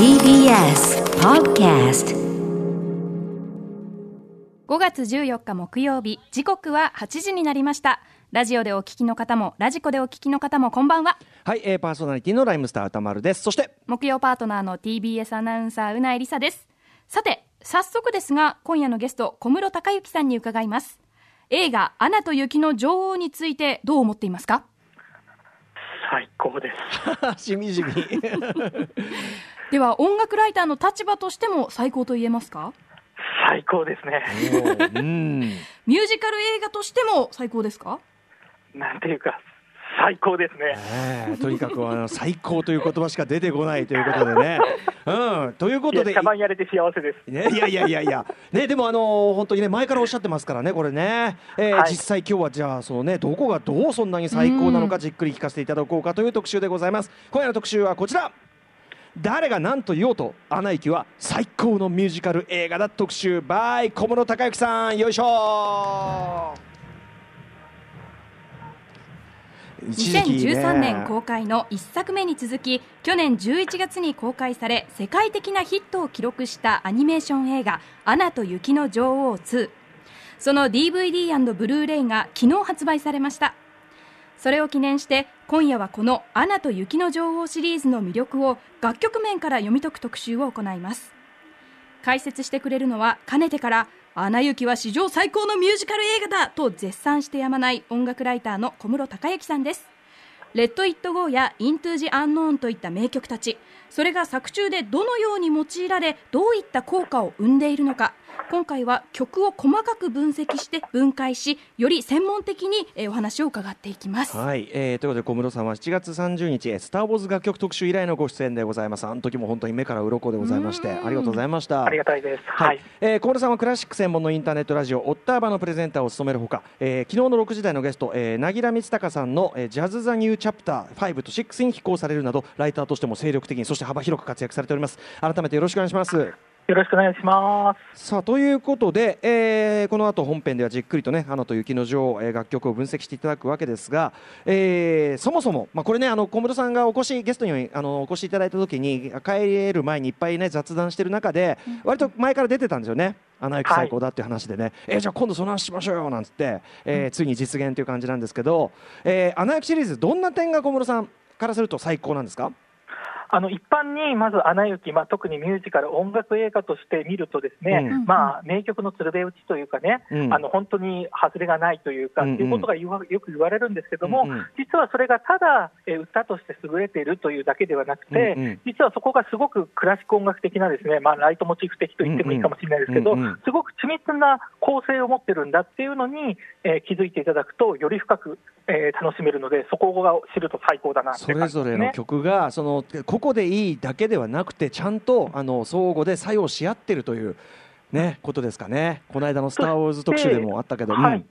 TBS Podcast 5月14日木曜日時刻は8時になりましたラジオでお聞きの方もラジコでお聞きの方もこんばんははい、えー、パーソナリティのライムスター歌丸です。そして、木曜パートナーの TBS アナウンサーうないりさですさて早速ですが今夜のゲスト小室孝之さんに伺います映画「アナと雪の女王」についてどう思っていますか？最高です。しみじみ。では音楽ライターの立場としても最高と言えますか？最高ですね。うん。ミュージカル映画としても最高ですか？なんていうか、最高ですね。えーとにかくあの最高という言葉しか出てこないということでね。うん。ということで。たまにやれて幸せです。ね、いやいやいやいや、ね、でもあの本当にね前からおっしゃってますからねこれね、えーはい実際今日はじゃあそのねどこがどうそんなに最高なのかじっくり聞かせていただこうかという特集でございます今夜の特集はこちら誰が何と言おうと「アナ雪」は最高のミュージカル映画だ特集。by 小室孝之さんよいしょ。一時期ね。2013年公開の1作目に続き去年11月に公開され世界的なヒットを記録したアニメーション映画「アナと雪の女王2」その DVD& ブルーレイが昨日発売されましたそれを記念して今夜はこの「アナと雪の女王」シリーズの魅力を楽曲面から読み解く特集を行います。解説してくれるのはかねてから「アナ雪は史上最高のミュージカル映画だ!」と絶賛してやまない音楽ライターの小室孝之さんです。レッド・イット・ゴーやイントゥ・ジ・アンノーンといった名曲たち。それが作中でどのように用いられどういった効果を生んでいるのか。今回は曲を細かく分析して分解しより専門的にえーお話を伺っていきます。はい、えー、ということで小室さんは7月30日えー「スター・ウォーズ」楽曲特集以来のご出演でございます。あの時も本当に目から鱗でございましてありがとうございました。ありがたいです。ははい。い。えー小室さんはクラシック専門のインターネットラジオオッターバのプレゼンターを務めるほか、えー昨日の6時台のゲスト、えー、凪良光隆さんの、えージャズ・ザ・ニュー・チャプター5と6に寄稿されるなどライターとしても精力的にそして幅広く活躍されております。改めてよろしくお願いしますよろしくお願いします。さあということで、えーこの後本編ではじっくりとね「花と雪の女王」えー楽曲を分析していただくわけですが、えーそもそも、まあ、これねあの小室さんがお越しゲストにあのお越しいただいた時に帰る前にいっぱいね雑談してる中で割と前から出てたんですよね。アナ雪最高だっていう話でね、えーじゃあ今度その話しましょうよなんつって、えーついに実現という感じなんですけど、えーアナ雪シリーズどんな点が小室さんからすると最高なんですか？あの一般にまず、アナ雪、まあ、特にミュージカル、音楽映画として見ると、ですね、うん。まあ、名曲の鶴瓶打ちというかね、うん。あの本当に外れがないというか、うんいうことがよく言われるんですけども、うんうん。実はそれがただ、えー歌として優れているというだけではなくて、うんうん。実はそこがすごくクラシック音楽的なですね、まあ、ライトモチーフ的と言ってもいいかもしれないですけど、すごく緻密な構成を持ってるんだっていうのに、えー気づいていただくと、より深く、えー楽しめるので、そこを知ると最高だなってそ。れぞれの曲がその個々でいいだけではなくてちゃんとあの相互で作用し合ってるという、ね、ことですかね。この間の「スター・ウォーズ」特集でもあったけど、はい。うん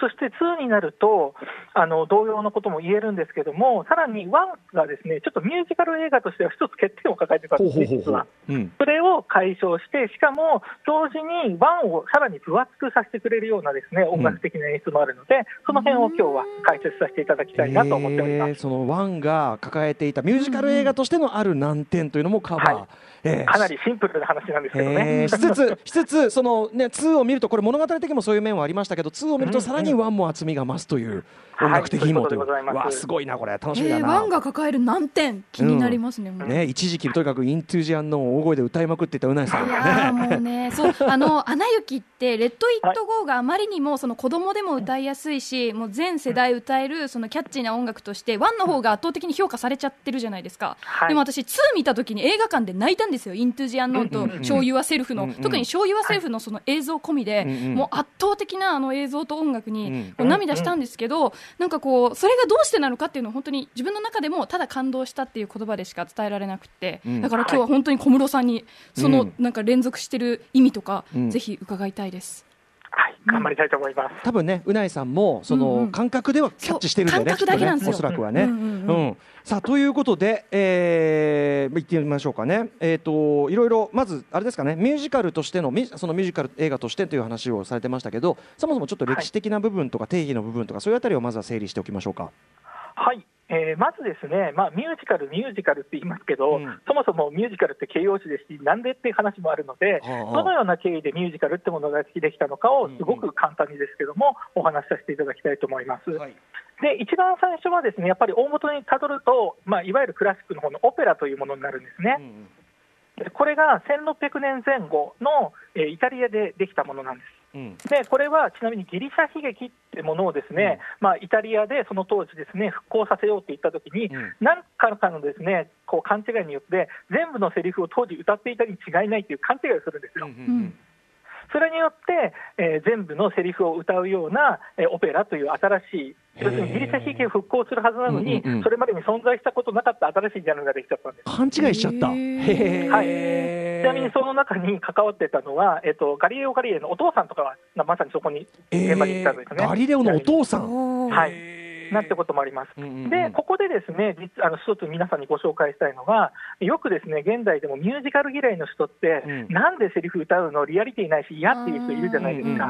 そして2になると、あの同様のことも言えるんですけども、さらに1がですね、ちょっとミュージカル映画としては一つ欠点を抱えてたんですね、実は。ほうそれを解消して、しかも同時に1をさらに分厚くさせてくれるようなですね音楽的な演出もあるので、その辺を今日は解説させていただきたいなと思っております。えーそのワンが抱えていたミュージカル映画としてのある難点というのもカバー、はいえーかなりシンプルな話なんですけどね。えーしつつ、しつつそのね、2を見ると、これ物語的にもそういう面はありましたけど、2を見るとさらに1も厚みが増すという、音楽的にもという、はいそうわあすごいな、これ、楽しみえー、だな。ワンが抱える難点気になりますね、もう。ね、一時期とにかく Into the Unknown 大声で歌いまくっていたうないさん、いやーもうね、そう、あの、アナ雪って、 Let It Go があまりにも、その子供でも歌いやすいし、もう全世代歌える、そのキャッチーな音楽として、 One の方が圧倒的に評価されちゃってるじゃないですか。はい。でも私、2見た時に映画館で泣いたんですよ。 Into the Unknown と、 Show Yourself の、うんうん特に Show Yourself のその映像込みで、うんうんもう圧倒的なあの映像と音楽うん。に、こう涙したんですけど、なんかこう、それがどうしてなのかっていうのを本当に自分の中でも、ただ感動したっていう言葉でしか伝えられなくて、うん。だから今日は本当に小室さんに、そのうん。なんか連続してる意味とか、うん。ぜひ伺いたいです。はい、頑張りたいと思います。多分ね、うないさんもその感覚ではキャッチしてるんだよね、感覚だけなんですよ。きっとねおそらくはね。ううんさあということで、えー、言ってみましょうかね、えー、といろいろ、まずあれですかね、ミュージカルとしての、ミそのミュージカル映画としてという話をされてましたけど、そもそもちょっと歴史的な部分とか、定義の部分とか、そういうあたりをまずは整理しておきましょうか。はい、えーまずですね、まあ、ミュージカル、ミュージカルって言いますけど、うんそもそもミュージカルって形容詞ですし、なんでっていう話もあるので、はあどのような経緯でミュージカルってものができたのかを、すごく簡単にですけども、お話しさせていただきたいと思います。はいで一番最初はですねやっぱり大元にたどると、まあ、いわゆるクラシックの方のオペラというものになるんですね。うんこれが1600年前後の、えーイタリアでできたものなんです。うん。でこれはちなみにギリシャ悲劇ってものをですね、まあ、イタリアでその当時ですね復興させようって言ったときに、うん。何かかのですねこう勘違いによって全部のセリフを当時歌っていたに違いないという勘違いをするんですよ。うんうんそれによって、えー全部のセリフを歌うような、えーオペラという新しい、要するにギリシャ悲劇を復興するはずなのに、うんうんうん。それまでに存在したことなかった新しいジャンルができちゃったんです。勘違いしちゃった。はい。ちなみにその中に関わってたのは、えっと、ガリレオ・ガリレイのお父さんとかは、まさにそこに現場に行ったんですね。ガリレオのお父さん。はいなんてこともあります。で、ここでですね、実あの一つ皆さんにご紹介したいのが、よくですね、現代でもミュージカル嫌いの人って、うん。なんでセリフ歌うの、リアリティないし、嫌っていう人いるじゃないですか。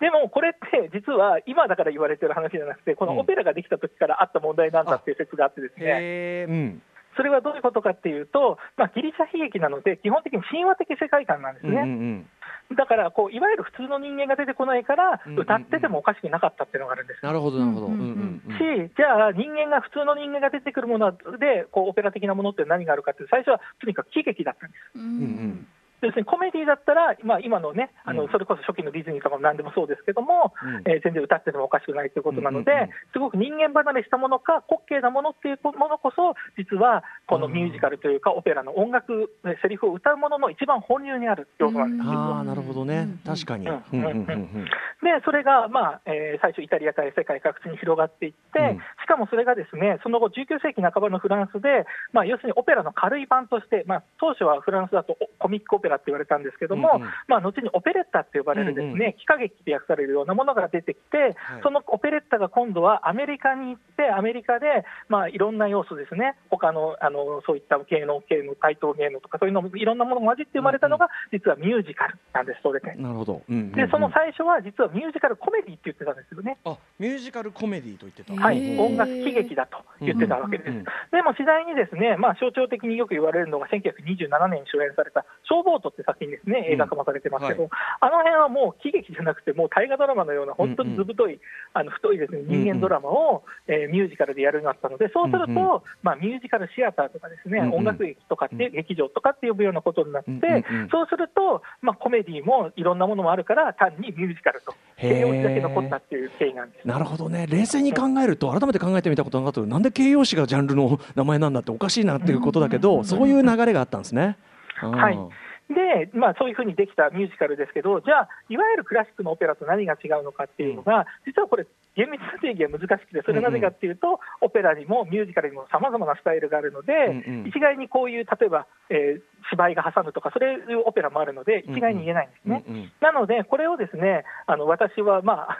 でもこれって、実は今だから言われてる話じゃなくて、このオペラができた時からあった問題なんだっていう説があってですね、うん。それはどういうことかっていうと、まあ、ギリシャ悲劇なので、基本的に神話的世界観なんですうんうんうね。んだからこう、いわゆる普通の人間が出てこないから歌っててもおかしくなかったっていうのがあるんです。なるほどなるほど。ううんんうんうんし、じゃあ、人間が、普通の人間が出てくるもので、こうオペラ的なものって何があるかって、最初はとにかく喜劇だったんです。うんうん要するにコメディだったら、まあ、今のね、あうん。のそれこそ初期のディズニーとかも何でもそうですけども、うん。えー全然歌っててもおかしくないということなので、うんうんうん。すごく人間離れしたものか、滑稽なものっていうものこそ、実はこのミュージカルというか、オペラの音楽、えセリフを歌うものの一番本流にある要素なんです。ああなるほどね。確かに。うん。うんうんうんうん。で、それが、まあえー最初、イタリアから世界各地に広がっていって、うん。しかもそれがですねその後、19世紀半ばのフランスで、まあ、要するにオペラの軽い版として、まあ、当初はフランスだとおコミックオペラって言われたんですけども、うんうんまあ、後にオペレッタって呼ばれるですね、うんうん喜歌劇って訳されるようなものが出てきて、はいそのオペレッタが今度はアメリカに行って、アメリカで、まあ、いろんな要素ですね、他のあのそういった芸能系の対等芸能とか、そういうのもいろんなものが混じって生まれたのが、実はミュージカルなんです、それで。なるほど。うんうんうんで、その最初は実はミュージカルコメディって言ってたんですよね。あミュージカルコメディと言ってた。はい、音楽喜劇だと言ってたわけです。うんうんでも次第にですね、まあ、象徴的によく言われるのが、1927年に主演された消防とって作品ですね、映画化もされてますけど、うんあの辺はもう喜劇じゃなくて、もう大河ドラマのような、本当にずぶとい、あの太いですね人間ドラマを、えーミュージカルでやるようになったので、そうすると、うんうん。まあ、ミュージカルシアターとかですね、うんうん。音楽劇とかって、劇場とかって呼ぶようなことになって、うんうんうん。そうすると、まあ、コメディもいろんなものもあるから、単にミュージカルと、形容詞だけ残ったっていう経緯なんです。なるほどね。冷静に考えると改めて考えてみたことなかったけどなんで形容詞がジャンルの名前なんだっておかしいなっていうことだけどそういう流れがあったんですね。はいで、まあ、そういうふうにできたミュージカルですけど、じゃあ、いわゆるクラシックのオペラと何が違うのかっていうのが、実はこれ、厳密な定義は難しくて、それはなぜかっていうと、オペラにもミュージカルにもさまざまなスタイルがあるので、うんうん一概にこういう、例えば、えー芝居が挟むとか、そういうオペラもあるので、一概に言えないんですね。うんうんなので、これをですね、あの私は、まあ、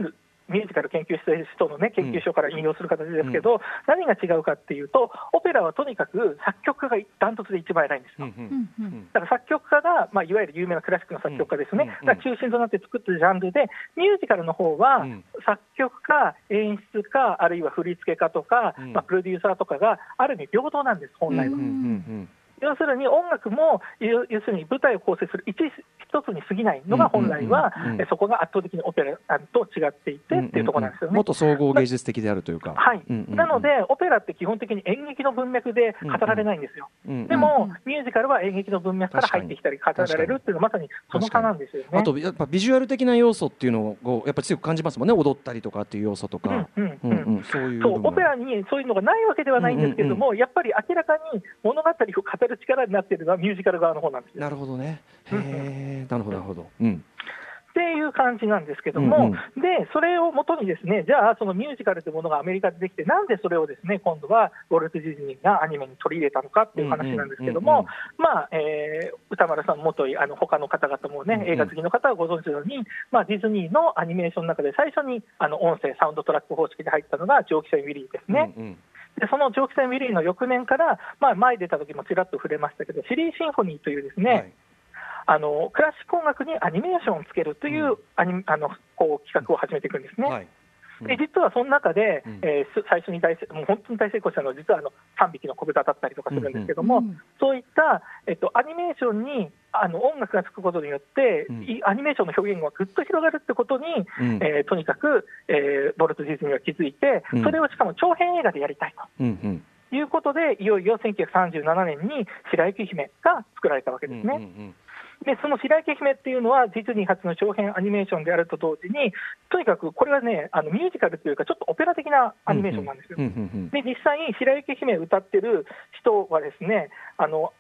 ミュージカル研究している人の、ね、研究所から引用する形ですけど、何が違うかっていうと、オペラはとにかく作曲家がダントツで一番偉いんですよ。うんうん。うんうん。だから作曲家が、まあ、いわゆる有名なクラシックの作曲家ですね、うんが中心となって作ったジャンルで、ミュージカルの方は、うん。作曲家、演出家、あるいは振付家とか、うん。まあ、プロデューサーとかが、ある意味平等なんです、本来は。うんうん要するに音楽も、要要するに舞台を構成する一一つに過ぎないのが本来は、そこが圧倒的にオペラと違っていてっていうところなんですよね。もっと総合芸術的であるというか。はい。なので、オペラって基本的に演劇の文脈で語られないんですよ。でも、ミュージカルは演劇の文脈から入ってきたり語られるっていうのはまさにその差なんですよね。あとやっぱビジュアル的な要素っていうのをやっぱ強く感じますもんね。踊ったりとかっていう要素とか、そうオペラにそういうのがないわけではないんですけれども、やっぱり明らかに物語を語る力になっているのはミュージカル側の方なんですよ。なるほどね。なるほどなるほど。うん。っていう感じなんですけども、うんでそれをもとに、ですねじゃあ、そのミュージカルというものがアメリカでできて、なんでそれをですね今度はウォルト・ディズニーがアニメに取り入れたのかっていう話なんですけどうんうんうん。も、歌丸さん、元いあの他の方々もね、うんうん。映画好きの方はご存知のように、まあ、ディズニーのアニメーションの中で最初にあの音声、サウンドトラック方式で入ったのが蒸気船ウィリーですね。うんうんでその蒸気船ウィリーの翌年から、まあ、前出た時もちらっと触れましたけど、シリーシンフォニーというですね、はい。あのクラシック音楽にアニメーションをつけるという、アニあのこう企画を始めていくんですね。はいで実はその中で、うん。えーす最初に大成もう本当に大成功したのは、実はあの3匹の子豚だったりとかするんですけども、うん。そういった、えっと、アニメーションにあの音楽がつくことによって、うん。いアニメーションの表現がぐっと広がるってことに、うん。えーとにかく、えーボルト・ディズニーは気づいてうん、それをしかも長編映画でやりたいうんうん。ということで、いよいよ1937年に白雪姫が作られたわけですね。うんうんで、その白雪姫っていうのは、ディズニー初の長編アニメーションであると同時に、とにかくこれはね、あのミュージカルというか、ちょっとオペラ的なアニメーションなんですよ。で、実際に白雪姫歌ってる人はですね、あの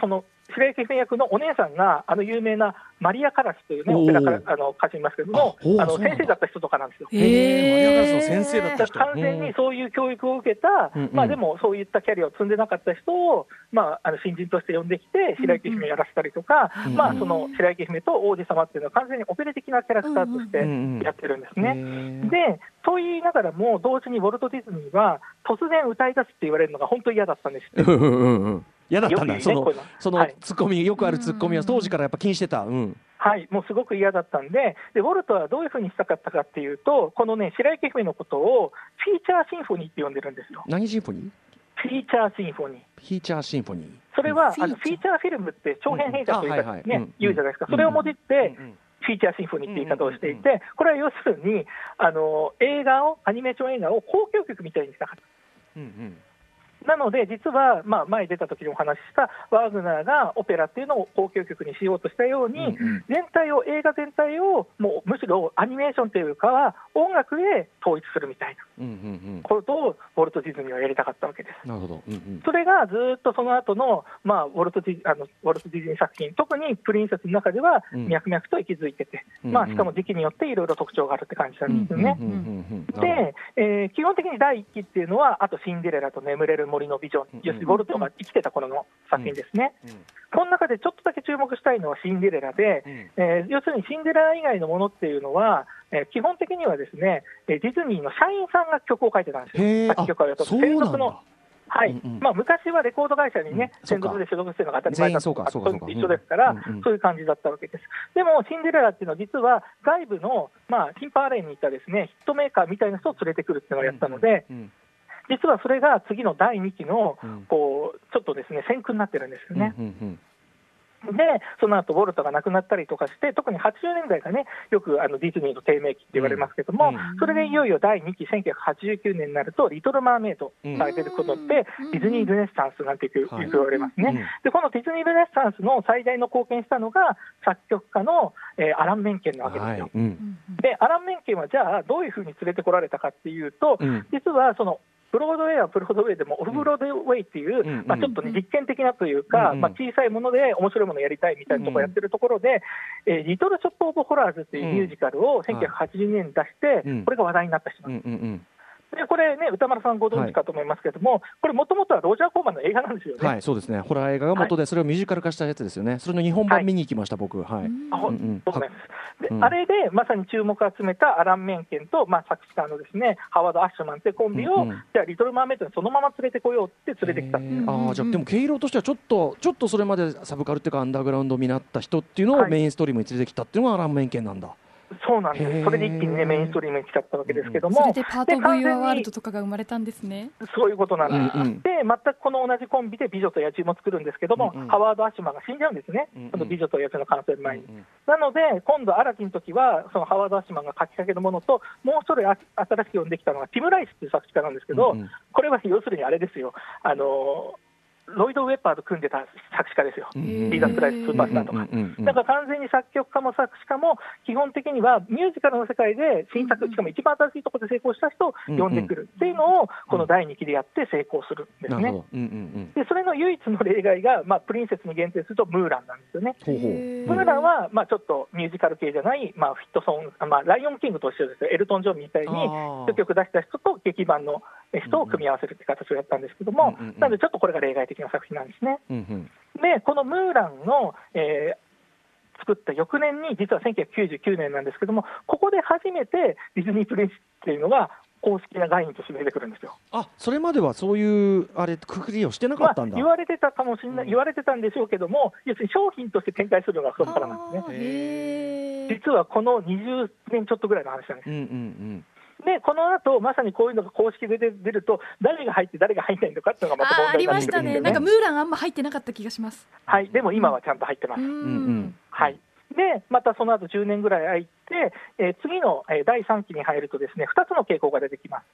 その白雪姫役のお姉さんが、あの有名なマリア・カラスというね、オペラからあの歌手いますけどもあの先生だった人とかなんですよ。マリアガラスの先生だった人だから完全にそういう教育を受けた、まあ、でもそういったキャリアを積んでなかった人を、まあ、あの新人として呼んできて、白雪姫をやらせたりとか、うんうん。まあ、その白雪姫と王子様っていうのは、完全にオペレ的なキャラクターとしてやってるんですね。ねで、と言いながらも、同時にウォルト・ディズニーは、突然歌い出すって言われるのが本当に嫌だったんですって。嫌だったんだ、よくそのそのはい。ツッコミ、よくあるツッコミはうん。当時からやっぱ気にしてた、うん、はい、もうすごく嫌だったんでで、ウォルトはどういうふうにしたかったかっていうと、このね、白雪姫のことをフィーチャーシンフォニーって呼んでるんですよ。何シンフォニー？フィーチャーシンフォニー。フィーチャーシンフォニー。それは、フィーチャーあのフィーチャーフィルムって長編映画というか、ね、言うじゃないですか、うん。それをもじって、うんフィーチャーシンフォニーって言い方をしていうんて、これは要するに、あの映画を、アニメーション映画を交響曲みたいにしたかった。うんうんなので、実は、まあ、前出た時にお話ししたワーグナーがオペラっていうのを交響曲にしようとしたように、うんうん。全体を、映画全体を、もうむしろアニメーションというかは、音楽で統一するみたいなうんうんことを、ウォルト・ディズニーはやりたかったわけです。うんなるほど、うんうん。それがずっとその後の、まあ、ウォルトディあのウォルト・ディズニー作品、特にプリンセスの中では、うん。脈々と息づいてて、うんまあ、しかも時期によっていろいろ特徴があるって感じなんですよね。うんうんうんうんで、えー基本的に第1期っていうのは、あとシンデレラと眠れる森のビジョン、うん要するにウォルトが生きてた頃の作品ですね。うん。この中でちょっとだけ注目したいのはシンデレラで、うん。えー要するにシンデレラ以外のものっていうのは、えー基本的にはですね、えーディズニーの社員さんが曲を書いてたんですよ。作曲家を雇っのだ。はい。まあ、昔はレコード会社にね、うん。専属で所属してるのが当たり前だ全員そうかそうかそうか。と一緒ですから、そういう感じだったわけです。でも、シンデレラっていうのは、実は外部の、まあ、ティンパーレーにいたですねヒットメーカーみたいな人を連れてくるっていうのをやったので、うん実はそれが次の第2期のうん。こうちょっとですね先駆になってるんですよね。うんうんで、その後ウォルトが亡くなったりとかして、特に80年代がね、よくあのディズニーの低迷期って言われますけども、うん。それでいよいよ第2期、1989年になると、リトル・マーメイドが出ることで、うん。ディズニー・ルネッサンスなんていうはい。言われますね。うん。で、このディズニー・ルネッサンスの最大の貢献したのが、作曲家の、えーアラン・メンケンなわけですよ。はい、うん。で、アラン・メンケンはじゃあ、どういうふうに連れてこられたかっていうと、うん。実はそのブロードウェイはブロードウェイでも、オフブロードウェイっていう、うんまあ、ちょっとね、実験的なというか、うんうんまあ、小さいもので面白いものをやりたいみたいなところをやってるところで、えーリトル・ショップ・オブ・ホラーズっていうミュージカルを1980年に出して、うん。これが話題になった人なんうんうんうん。です。でこれね、歌丸さんご存知かと思いますけども、これ、もともとはロジャー・コーマンの映画なんですよね。はい、そうですね。ホラー映画が元で、それをミュージカル化したやつですよね。それの日本版見に行きました、僕。はい。あれでまさに注目を集めたアラン・メンケンと、まあ、作詞家のですねハワード・アッシュマンってコンビを、うんうんじゃあ、リトル・マーメイドにそのまま連れてこようって連れてきたああ、じゃあ、でも毛色としてはちょっと、ちょっとそれまでサブカルっていうか、アンダーグラウンドになった人っていうのをはいメインストリームに連れてきたっていうのがアラン・メンケンなんだ。そうなんです、それで一気にね、メインストリームに来ちゃったわけですけども、それでパートで完 V 全にワールドとかが生まれたんですね。そういうことなんです。うんうん。で、全くこの同じコンビで美女と野獣も作るんですけども、うんうん。ハワード・アッシュマンが死んじゃうんですね、うんうん。その美女と野獣の完成前に。うんうん。なので、今度、アラジンの時は、そのハワード・アッシュマンが書きかけるものと、もう一人あ新しく呼んできたのが、ティム・ライスっていう作詞家なんですけど、うんうん。これは要するにあれですよ、あのロイド・ウェッパーと組んでた作詞家ですよ、うん。リーザ・スライス・スーパースターとか。うんうんうんだから完全に作曲家も作詞家も、基本的にはミュージカルの世界で新作、しかも一番新しいところで成功した人を呼んでくる。っていうのを、この第2期でやって成功するんですね。なるほど。うんうん。でそれの唯一の例外が、まあ、プリンセスに限定するとムーランなんですよね。ムーランは、まあ、ちょっとミュージカル系じゃない、まあ、フィットソン、あまあ、ライオンキングと一緒ですよ、エルトン・ジョンみたいに、あー。ヒット曲出した人と劇版の人を組み合わせるって形をやったんですけども、うんうんうんなのでちょっとこれが例外的な作品なんですね。うんうんで、このムーランの、えー作った翌年に、実は1999年なんですけども、ここで初めてディズニープリンスっていうのが公式な概念として出てくるんですよ。あ、それまではそういうあれくくりをしてなかまあったんだ。言われてたかもしれない、うん言われてたんでしょうけども、要するに商品として展開するのがそこからなんですね実はこの20年ちょっとぐらいの話なんです。うんうんでこの後まさにこういうのが公式で出ると、誰が入って誰が入んないのかっていうのがまた問ああ題になっりましてたね、なんかムーランあんま入ってなかった気がします。はい、でも今はちゃんと入ってます。うんうんはい、で、またその後10年ぐらい空いて、えー次の、えー第3期に入ると、ですね2つの傾向が出てきます。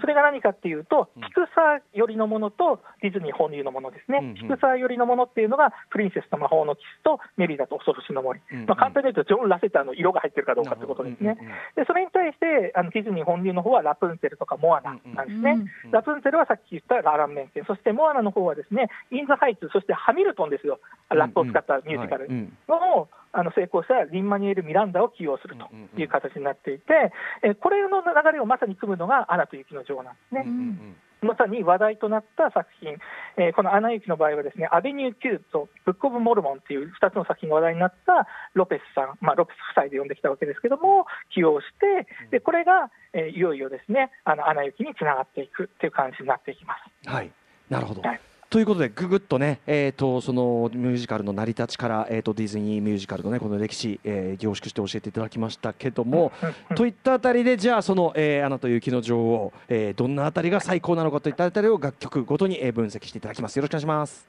それが何かっていうと、うん。ピクサー寄りのものとディズニー本流のものですね、うんうん。ピクサー寄りのものっていうのが、プリンセスと魔法のキスとメリダと恐ろしの森、うんうん。まあ、簡単に言うと、ジョン・ラセターの色が入ってるかどうかってことですね。でそれに対してあのディズニー本流の方はラプンツェルとかモアナなんですね。うんうん。ラプンツェルはさっき言ったアラン・メンケン、そしてモアナの方はですね、 In the Heights、そしてハミルトンですよ、ラップを使ったミュージカルはいうん。の、あの成功したリンマニュエル・ミランダを起用するという形になっていて、えーこれの流れをまさに汲むのがアナと雪の女王なんですね。うんうんまさに話題となった作品、えーこのアナ雪の場合はですね、 Avenue Q と Book of Mormon っていう2つの作品が話題になったロペスさん、まあ、ロペス夫妻で呼んできたわけですけども、起用して、でこれが、えーいよいよですね、あのアナ雪につながっていくっていう感じになっていきます。はい、なるほど。はいということで、ぐぐっとね、えー、とそのミュージカルの成り立ちから、えー、とディズニーミュージカルの、ね、この歴史、えー凝縮して教えていただきましたけども、といったあたりで、じゃあ、その、えーアナと雪の女王、えーどんなあたりが最高なのかといったあたりを楽曲ごとに、えー分析していただきます。よろしくお願いします。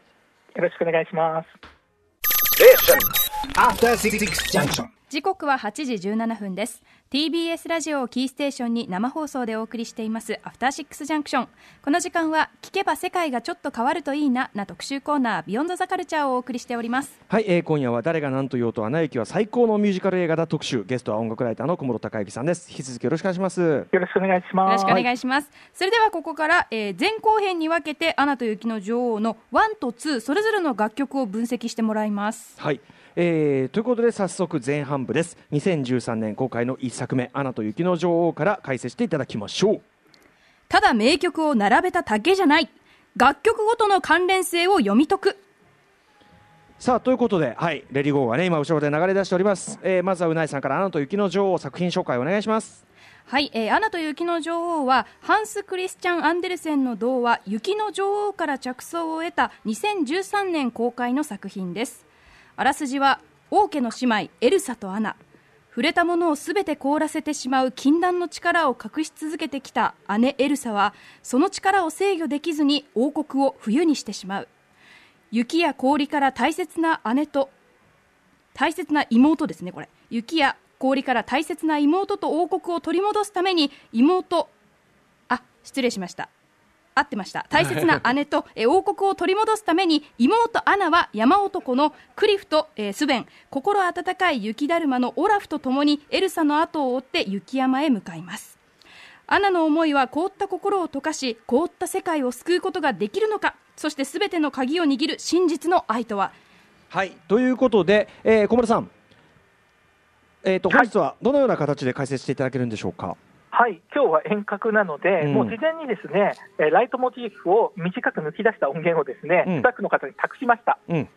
よろしくお願いします。時刻は8時17分です。TBS ラジオをキーステーションに生放送でお送りしていますアフターシックスジャンクション。この時間は聞けば世界がちょっと変わるといいなな特集コーナービヨンドザカルチャーをお送りしております。はい、えー今夜は誰が何と言おうと、アナ雪は最高のミュージカル映画だ特集、ゲストは音楽ライターの小室孝之さんです。引き続きよろしくお願いします。よろしくお願いしよます。ろしくお願いします、それではここから、えー前後編に分けてアナと雪の女王の1と2それぞれの楽曲を分析してもらいます。はい、えーということで早速前半部です。2013年公開の1作目「アナと雪の女王」から解説していただきましょう。ただ名曲を並べただけじゃない。楽曲ごとの関連性を読み解く。さあということで、はい、レディゴーがね今後ろで流れ出しております、えーまずはうないさんから「アナと雪の女王」作品紹介お願いします。はい、えーアナと雪の女王はハンス・クリスチャン・アンデルセンの童話「雪の女王」から着想を得た2013年公開の作品ですあらすじは王家の姉妹エルサとアナ。触れたものをすべて凍らせてしまう禁断の力を隠し続けてきた姉エルサはその力を制御できずに王国を冬にしてしまう。雪や氷から大切な姉と大切な妹ですねこれ。雪や氷から大切な妹と王国を取り戻すために妹あ失礼しました。合ってました。大切な 姉とえ王国を取り戻すために妹アナは山男のクリフと、えースベン。心温かい雪だるまのオラフと共にエルサの後を追って雪山へ向かいます。アナの思いは凍った心を溶かし凍った世界を救うことができるのかそして全ての鍵を握る真実の愛とは。はいということで、えー小室さん、えー、とはい。本日はどのような形で解説していただけるんでしょうか、はい、今日は遠隔なので、うん。もう事前にですね、えーライトモチーフを短く抜き出した音源をですね、うん。スタッフの方に託しました。うん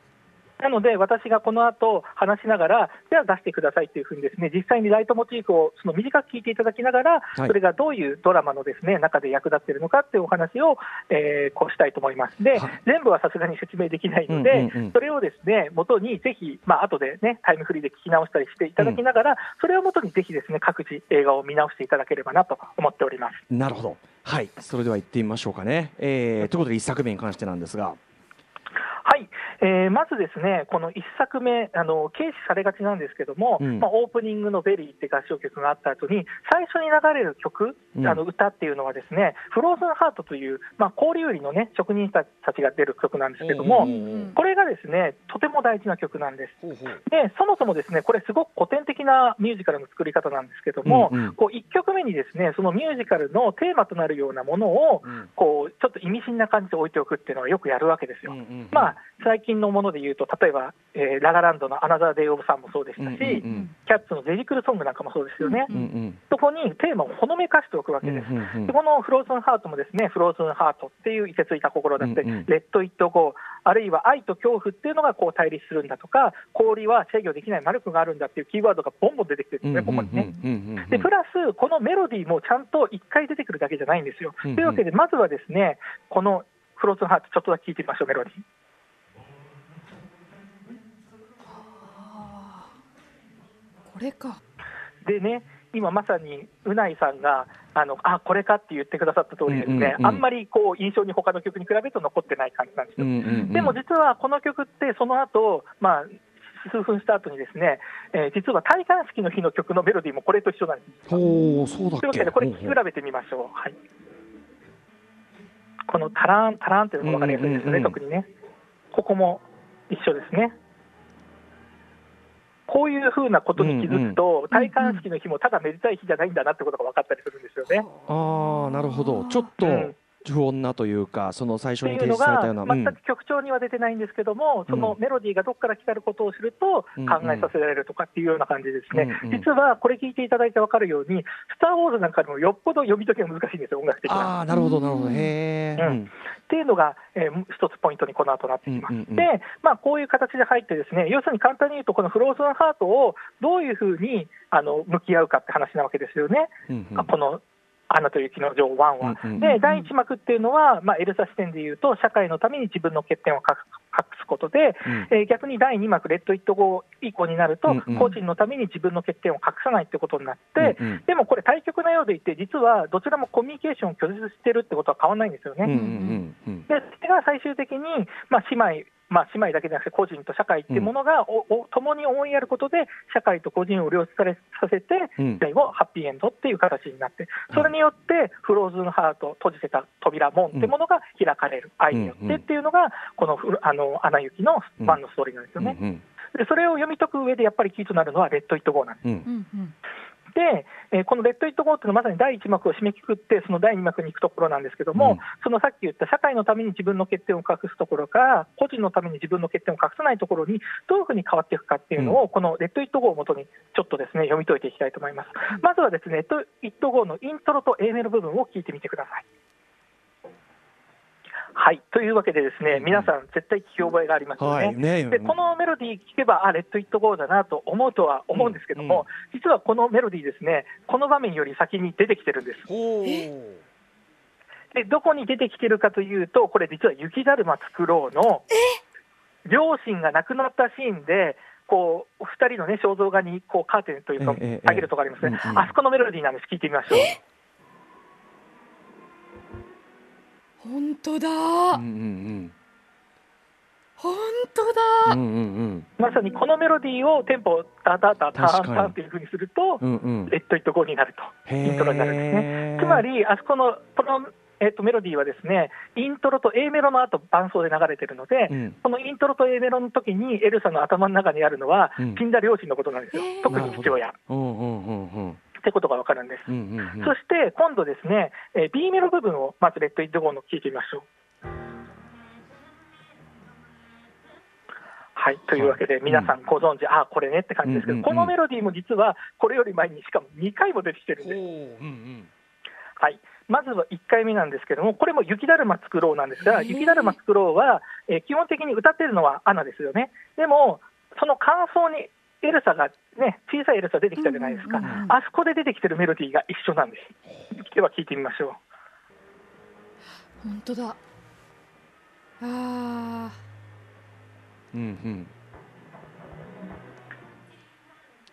なので、私がこの後話しながら、じゃあ出してくださいというふうにですね、実際にライトモチーフをその短く聞いていただきながら、い。それがどういうドラマのですね、中で役立っているのかっていうお話を、えーこうしたいと思います。で、はい。全部はさすがに説明できないので、それをですね、元にぜひ、まあ後でね、タイムフリーで聞き直したりしていただきながら、それを元にぜひですね、各自映画を見直していただければなと思っております。なるほど。はい。それでは行ってみましょうかね、えーということで1作目に関してなんですが。はい、えーまずですね、この1作目、あの軽視されがちなんですけども、うん。まあ、オープニングのヴェリィって合唱曲があった後に、最初に流れる曲、うん。あの歌っていうのはですね、フローズンハートという、まあ、氷売りのね、職人たちが出る曲なんですけども、うんこれがですね、とても大事な曲なんです。ほうほう。でそもそもですねこれ、すごく古典的なミュージカルの作り方なんですけども、うんうん。こう1曲目にですねそのミュージカルのテーマとなるようなものを、うん。こうちょっと意味深な感じで置いておくっていうのはよくやるわけですよ。うんうんうん。まあ、最近のもので言うと、例えば、えーラガランドのアナザー・デイ・オブ・サンもそうでしたし、うんうんうんキャッツのデジクルソングなんかもそうですよね、うんうんそこにテーマをほのめかしておくわけです。うんうんうんでこのフローズンハートもですね、フローズンハートっていういてついた心だったり、うんうんレッド・イット・ゴー、あるいは愛と恐怖っていうのがこう対立するんだとか、氷は制御できない魔力があるんだっていうキーワードがボンボン出てきてるんですね、ここにね。でプラス、このメロディーもちゃんと1回出てくるだけじゃないんですよ。うんうんというわけで、まずはですね、このフローズンハート、ちょっとだけ聞いてみましょう、メロディー。これかでね、今まさにうないさんがあのあこれかって言ってくださった通りですね、うんうんうんあんまりこう印象に他の曲に比べると残ってない感じなんですよ。うんうんうんでも実はこの曲って、その後、まあ数分した後にですね、えー実は戴冠式の日の曲のメロディーもこれと一緒なんです。ほうそうだっけ？というわけで、これ、聴き比べてみましょう。はい、このタラーン、タラーンっていうのが分かりやすいですよね、うんうんうん特にね。ここも一緒ですね。こういうふうなことに気づくと、戴冠式の日もただめでたい日じゃないんだなってことが分かったりするんですよね。ああなるほど。ちょっとうん。不穏なというかその最初に提っていうのが示されたような、うん。全く曲調には出てないんですけども、そのメロディーがどこから来たることを知るとうん考えさせられるとかっていうような感じですね、うんうん実はこれ聞いていただいて分かるように、スター・ウォーズなんかでもよっぽど読み解きが難しいんですよ、音楽的な。ああなるほどなるほど。へえ、うんっていうのが、えー一つポイントにこの後なってきます。うんうんうんで、まあ、こういう形で入って、ですね要するに簡単に言うと、このフローズンハートをどういうふうにあの向き合うかって話なわけですよね。うんうんあこのアナと雪の女王1は。うんうんで、第一幕っていうのは、まあ、エルサ視点でいうと、社会のために自分の欠点を隠隠すことで、うん。えー逆に第2幕、レッド・イット・ゴー以降になると、うんうん。個人のために自分の欠点を隠さないってことになって、うんうん。でもこれ、対極なようでいて、実はどちらもコミュニケーションを拒絶してるってことは変わらないんですよね。うんうんうん。でそれが最終的に、まあ、姉妹、まあ、姉妹だけじゃなくて個人と社会っていうものが、おお共に思いやることで、社会と個人を両立されさせて、うん。最後、ハッピーエンドっていう形になって、それによって、フローズンハート、閉じてた扉、門ってものが開かれる、愛によってっていうのが、このフあのアナ雪のファンのストーリーなんですよね。うん。でそれを読み解く上で、やっぱりキーとなるのは、レッド・イット・ゴーなんです。うん。うんうんで、えーこの Let It Go っていうのはまさに第1幕を締めくくって、その第2幕に行くところなんですけども、うんそのさっき言った社会のために自分の欠点を隠すところから、個人のために自分の欠点を隠さないところに、どういうふうに変わっていくかっていうのを、この Let It Go をもとに、ちょっとですね読み解いていきたいと思います。まずはですね、 Let It Go のイントロと A メロ部分を聞いてみてください。はいというわけで、ですね皆さん、絶対聞き覚えがありますよね。はいねでこのメロディー聞けば、あ、 Let It Go だなと思うとは思うんですけども、実はこのメロディーですね、この場面より先に出てきてるんです。で、どこに出てきてるかというと、これ実は雪だるま作ろうの、両親が亡くなったシーンで、こう、二人のね、肖像画に、こう、カーテンというか下げるとこありますね。うんうんあそこのメロディーなんです。聞いてみましょう。本当だ。うんうん本当うだんうんうん。まさにこのメロディーをテンポ、タタタタタっていう風にすると、うんうん。 Let It Go になると、イントロになるんですね。つまり、あそこの、この、えっと、メロディーはですね、イントロと A メロの後伴奏で流れてるので、うん。このイントロと A メロの時にエルサの頭の中にあるのは、うん。死んだ両親のことなんですよ、特に父親っうんうんうんうんてことがわかるんです。うんうんうんそして今度ですね、えー B メロ部分をまず Let It Go の聞いてみましょう。はい、というわけで、皆さんご存知、ああ、これねって感じですけど、うんうんうんこのメロディーも実はこれより前にしかも2回も出てきてるんです。うんはい、まずは1回目なんですけども、これも雪だるま作ろうなんですが、雪だるま作ろうは、えー基本的に歌ってるのはアナですよね。でも、その感想にエルサが、ね、小さいエルサ出てきたじゃないですか、うんうんうん。あそこで出てきてるメロディーが一緒なんです。では聞いてみましょう。本当だ。あうんうん。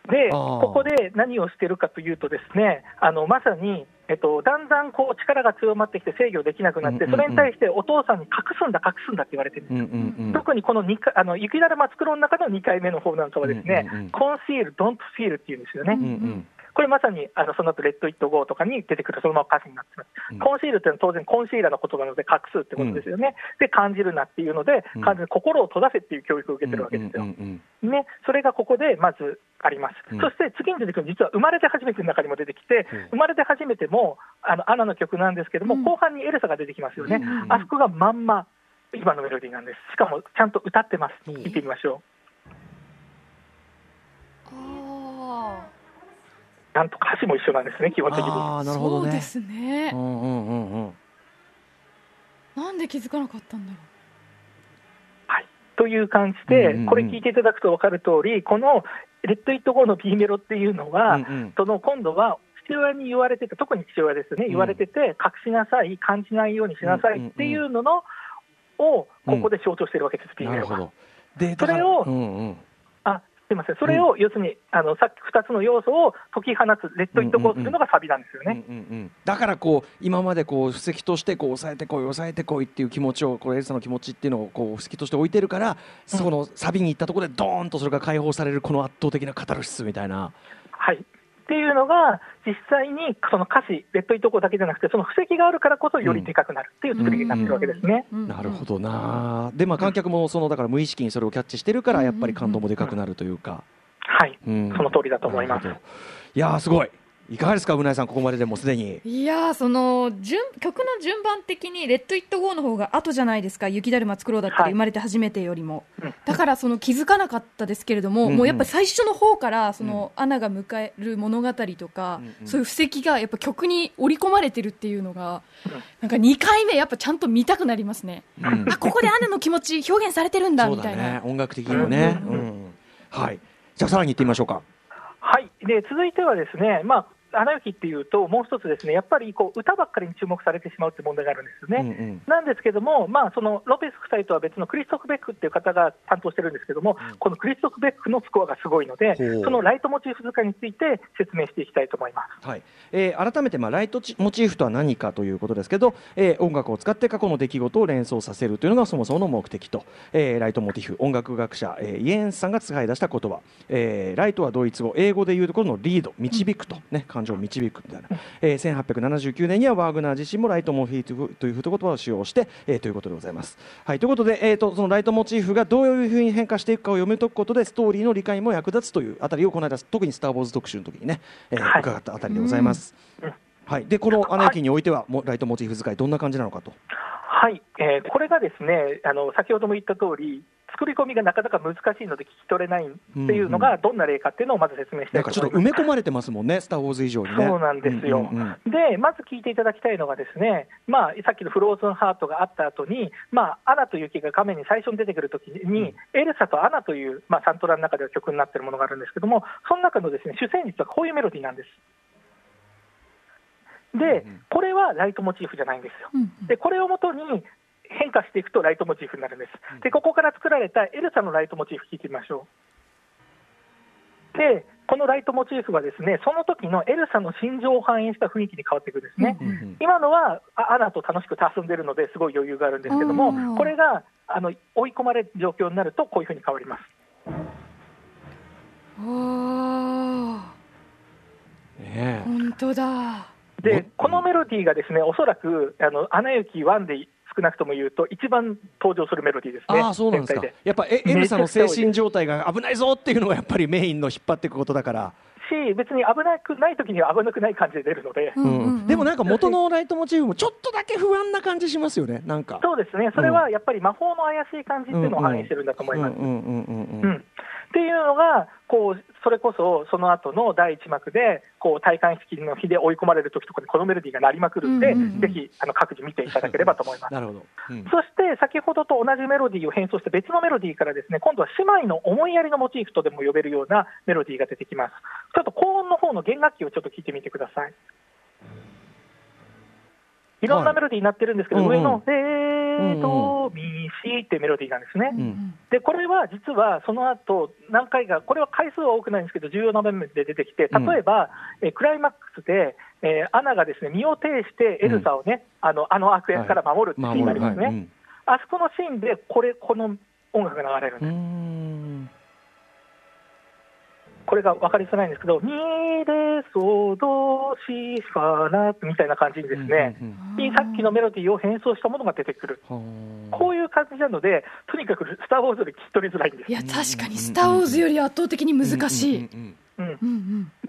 で、ここで何をしてるかというと、ですねあのまさに、えっと、だんだんこう力が強まってきて制御できなくなって、それに対してお父さんに隠すんだ、隠すんだって言われてるんです。うんうんうん特にこの二回あの雪だるま作ろうの中の2回目の方なんかはですね、コンシール、ドントフィールっていうんですよね。うんうんこれまさにあのその後レッド・イット・ゴーとかに出てくるそのまま歌詞になってます。うん。コンシールっていうのは当然コンシーラーのことなので隠すってことですよね。で、感じるなっていうのでうん、完全に心を閉ざせっていう教育を受けてるわけですよ。うんうんね、それがここでまずあります、うん。そして次に出てくる実は生まれて初めての中にも出てきて、うん。生まれて初めてもあのアナの曲なんですけども、うん。後半にエルサが出てきますよね、うん。あそこがまんま今のメロディーなんです、しかもちゃんと歌ってます、うん聞いてみましょああう、なんと歌詞も一緒なんですね、基本的に。ああなるほどね。そうですね。う、んうんうんうん。なんで気づかなかったんだろはい、という感じで、うんうんうん。これ聞いていただくと分かる通り、このレッド・イット・ゴーの B メロっていうのは、うんうん。その今度は父親に言われてて、特に父親ですね、うん。言われてて、隠しなさい、感じないようにしなさいっていうのの、をここで象徴してるわけです、B メロが。なるほど。でそれをうんうん。あすみません、それを要するに、あのさっき2つの要素を解き放つ、 Let It Go するのがサビなんですよね。うんうんうんだからこう今までこう布石としてこう抑えてこい抑えてこいっていう気持ちをこうエルサの気持ちっていうのをこう布石として置いてるから、そのサビに行ったところでドーンとそれが解放されるこの圧倒的なカタルシスみたいな。はいっていうのが、実際にその歌詞、 Let It Go だけじゃなくて、その布石があるからこそ、よりでかくなるっていう作りになってるわけですね。うんなるほどな。でまあ観客もそのだから無意識にそれをキャッチしてるからやっぱり感動もでかくなるというか。はい、うんその通りだと思いますいやーすごい。いかがですかうないさんここまででもすでに。いやーその順曲の順番的に「Let It Go」の方が後じゃないですか。雪だるま作ろうだったり、はい。生まれて初めてよりも。うん。だからその気づかなかったですけれども、うんうん。もうやっぱ最初の方からそのアナが迎える物語とか、うんうん。そういう布石がやっぱ曲に織り込まれてるっていうのが、うん。なんか2回目やっぱちゃんと見たくなりますね、うん。あここでアナの気持ち表現されてるんだみたいな、ね音楽的にもね。うんうん。うん。はい。じゃあさらに行ってみましょうか。はい、で続いてはですね、まあ、アナ雪っていうと、もう一つですね、やっぱりこう歌ばっかりに注目されてしまうって問題があるんですよね。うんうん。なんですけども、まあ、そのロペス夫妻とは別のクリストフ・ベックっていう方が担当してるんですけども、うん。このクリストフ・ベックのスコアがすごいので、そのライトモチーフ使いについて説明していきたいと思います。はい。えー改めて、まあ、ライトチモチーフとは何かということですけど、えー音楽を使って過去の出来事を連想させるというのがそもそもの目的と、えーライトモチーフ音楽学者、えーイエンスさんが使い出した言葉、えーライトはドイツ語英語でいうところのリード導くと、ね、感情を導くみたいな、えー1879年にはワーグナー自身もライトモチーフという言葉を使用して、えーということでございます。はい、ということで、えー、とそのライトモチーフがどういうふうに変化していくかを読み解くことでストーリーの理解も役立つというあたりをこの間特に「スター・ウォーズ」特集の時にね、えーはい伺ったあたりでございます。うんはい、でこのアナ雪においては、もうライトモチーフ使いどんな感じなのかと。はい、えーこれがですねあの先ほども言った通り、作り込みがなかなか難しいので聞き取れないっていうのがどんな例かっていうのをまず説明したないんかちょっとと思います。埋め込まれてますもんね、スター・ウォーズ以上にね。そうなんですよ、うんうんうんでまず聞いていただきたいのが、ですね、まあ、さっきのフローズンハートがあった後に、まあ、アナと雪が画面に最初に出てくるときに、エルサとアナという、まあ、サントラの中では曲になっているものがあるんですけども、その中のですね主旋律はこういうメロディーなんです。で、これはライトモチーフじゃないんですよ。うんでこれをもとに変化していくとライトモチーフになるんです。でここから作られたエルサのライトモチーフ聞いてみましょう。でこのライトモチーフはですねその時のエルサの心情を反映した雰囲気に変わっていくんですね。うんうん今のはあアナと楽しく遊んでるのですごい余裕があるんですけどうもん、これがあの追い込まれる状況になるとこういうふうに変わります。本当だでこのメロディーがですねおそらくあのアナ雪1で少なくとも言うと一番登場するメロディーですね。ああそうなんですか。やっぱエエルサの精神状態が危ないぞっていうのがやっぱりメインの引っ張っていくことだから、し別に危なくない時には危なくない感じで出るので。うんうん。うんでもなんか元のライトモチーフもちょっとだけ不安な感じしますよねなんか。そうですね、それはやっぱり魔法の怪しい感じっていうのを反映してるんだと思います。っていうのがこう、それこそその後の第1幕で、こう体感式の日で追い込まれる時とかにこのメロディーが鳴りまくるんで、うんうんうんぜひあの各自見ていただければと思います。なるほど、うんそして先ほどと同じメロディーを変装して別のメロディーからですね今度は姉妹の思いやりのモチーフとでも呼べるようなメロディーが出てきます。ちょっと高音の方の弦楽器をちょっと聞いてみてください。いろんなメロディーになってるんですけど、うんうん。上の「レドミシ」っていうメロディーなんですね。うん。でこれは実はその後何回か、これは回数は多くないんですけど、重要な場面で出てきて、例えば、えークライマックスで、えーアナがですね身を挺してエルサをね、あのあの悪役から守るっていうシーンがありますね、はい。うん。あそこのシーンでこれ、この音楽が流れるんうです、んこれが分かりづらいんですけど、ミレソドシファラみたいな感じにですね、さっきのメロディーを変装したものが出てくる、はあこういう感じなので、とにかくスター・ウォーズより聞き取りづらいんです。い。や確かに「スター・ウォーズ」より圧倒的に難しい、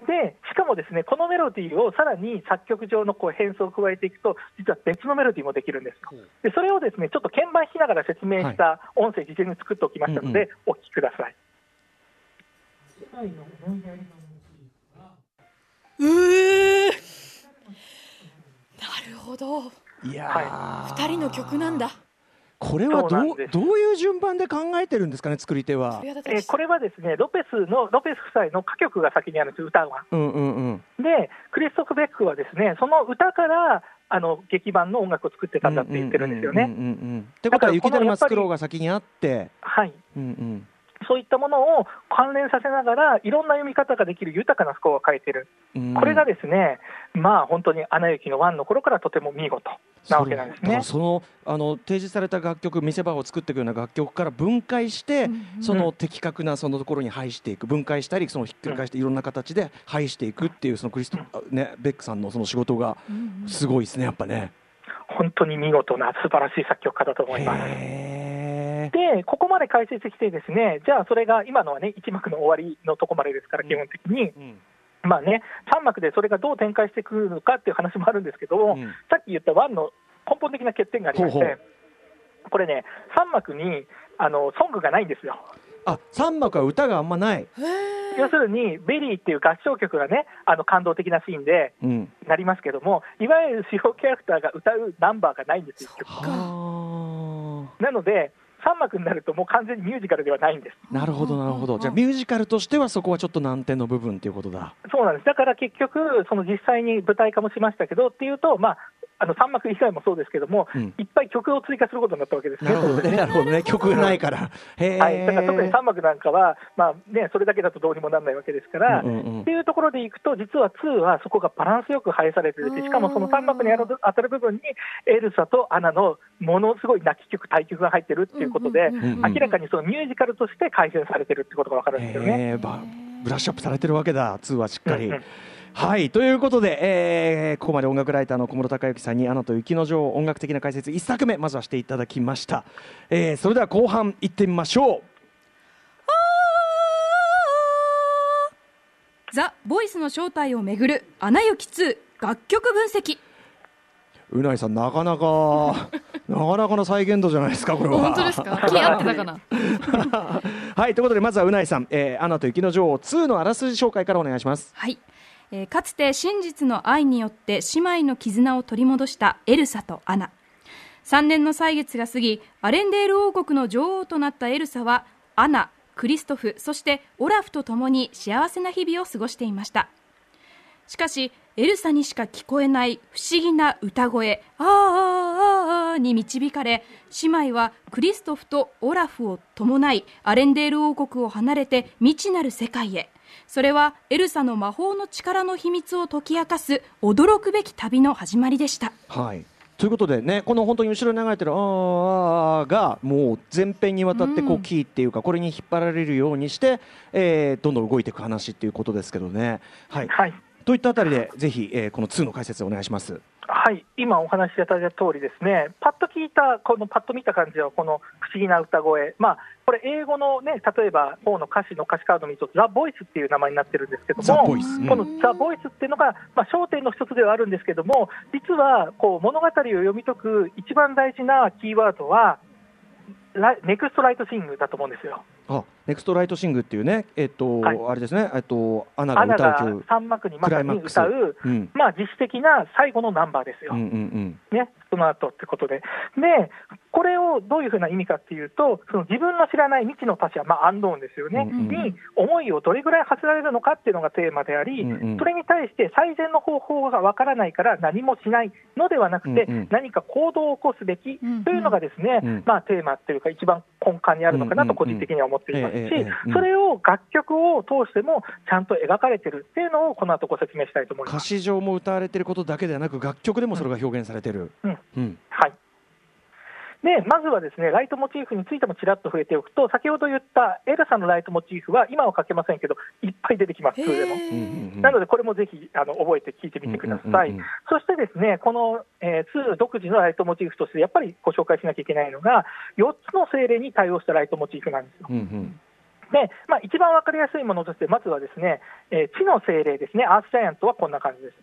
でしかもですねこのメロディーをさらに作曲上のこう変装を加えていくと、実は別のメロディーもできるんです。よ。でそれをですねちょっと鍵盤弾きながら説明した音声、事前に作っておきましたので、うん。お聞きください。うー。なるほど。いやー。二人の曲なんだ。これはどうどういう順番で考えてるんですかね作り手は。えーこれはですねロペスのロペス夫妻の歌曲が先にあるんです、歌は。うんうんうん。で、クリストフ・ベックはですねその歌からあの劇版の音楽を作ってたんだって言ってるんですよね。ってことは雪だるま作ろうが先にあって。はい。うんうんそういったものを関連させながら、いろんな読み方ができる豊かなスコアを書いてる、うん。これがですね、まあ本当にアナ雪のワンの頃からとても見事なわけなんですね。そのあの提示された楽曲見せ場を作っていくような楽曲から分解して、うんうん。その的確なそのところに配していく分解したりそのひっくり返していろんな形で配していくっていうそのクリスト、ね、ベックさんのその仕事がすごいですねやっぱね。本当に見事な素晴らしい作曲家だと思います。へで、ここまで解説して、ですねじゃあ、それが今のはね、1幕の終わりのとこまでですから、基本的に、ーうん。まあね、3幕でそれがどう展開してくるのかっていう話もあるんですけども、うん。さっき言った1の根本的な欠点がありまして、ほうほこれね、3幕にあのソングがないんですよ。あ三幕は歌があんまない。要するに、 Vuelieっていう合唱曲がね、あの感動的なシーンでうん、なりますけども、いわゆる主要キャラクターが歌うナンバーがないんですよ、なので、3幕になるともう完全にミュージカルではないんです。あなるほどなるほどじゃあミュージカルとしてはそこはちょっと難点の部分っていうことだ。そうなんです。だから結局、その実際に舞台化もしましたけどっていうと、まあ、あの3幕以外もそうですけども、うん。いっぱい曲を追加することになったわけですね。なるほどね。なるほどね。曲がないから。はい、だから特に3幕なんかは、まあね、それだけだとどうにもならないわけですから、うんうんうん。っていうところでいくと、実は2はそこがバランスよく配されてて、しかもその3幕に当たる部分に、エルサとアナのものすごい泣き曲、対曲が入ってるっていうことで、うんうんうん明らかにそのミュージカルとして改善されてるってことが分かるんですよね。へえばブラッシュアップされてるわけだ2はしっかり。うんうんはい。ということで、えーここまで音楽ライターの小室孝之さんに「アナと雪の女王」音楽的な解説1作目まずはしていただきました、えーそれでは後半いってみましょザ・ボイスの正体をめぐる「アナ雪2」楽曲分析。ううないさんなかなか なかなかの再現度じゃないですかこれは。本当ですか？気合ってたかな？はいということでまずはうないさん「えーアナと雪の女王2」のあらすじ紹介からお願いします。はい、えーかつて真実の愛によって姉妹の絆を取り戻したエルサとアナ。3年の歳月が過ぎアレンデール王国の女王となったエルサはアナクリストフそしてオラフと共に幸せな日々を過ごしていました。しかしエルサにしか聞こえない不思議な歌声「あーあーあーあー」に導かれ姉妹はクリストフとオラフを伴いアレンデール王国を離れて未知なる世界へ。それはエルサの魔法の力の秘密を解き明かす驚くべき旅の始まりでした。はい。ということでねこの本当に後ろに流れてる「あーあーあー」がもう全編にわたってこううんキーっていうかこれに引っ張られるようにして、えーどんどん動いていく話っていうことですけどね。はい、はいといったあたりでぜひ、えーこの2の解説をお願いします。はい、今お話しいただいた通りですね、パッと聞いた、このパッと見た感じは、この不思議な歌声、まあ、これ、英語のね、例えば、方の歌詞の歌詞カードにと、ザ・ボイスっていう名前になってるんですけども、うん。このザ・ボイスっていうのが、まあ、焦点の一つではあるんですけども、実はこう物語を読み解く一番大事なキーワードは、the next right thing だと思うんですよ。あ next right thing っていうね、えっとはい。あれですね、えっとアナが歌う曲、3幕にまさに歌う、うん。まあ、実質的な最後のナンバーですよ。うんうんうん。ね、その後ってことで、で、これをどういうふうな意味かっていうと、その自分の知らない未知の他者、まあ、アンノーンですよね、うんうんに思いをどれぐらい馳せられるのかっていうのがテーマであり、うんうん。それに対して最善の方法がわからないから何もしないのではなくて、うんうん。何か行動を起こすべきうんうんというのがですね、うんまあ、テーマっていうか、一番根幹にあるのかなと個人的には思っていますしそれを楽曲を通してもちゃんと描かれてるっていうのを、この後ご説明したいと思い歌ます。詞上も歌われてることだけではなく楽曲でもそれが表現されてる。はい。で、まずはですね、ライトモチーフについてもちらっと触れておくと、先ほど言ったエルサのライトモチーフは、今は書けませんけど、いっぱい出てきます、2でも。なので、これもぜひあの覚えて聞いてみてください。うんうんうんそしてですね、この、えー2独自のライトモチーフとして、やっぱりご紹介しなきゃいけないのが、4つの精霊に対応したライトモチーフなんですよ。うんうんで、まあ、一番わかりやすいものとして、まずはですね、えー地の精霊ですね、アースジャイアントはこんな感じです。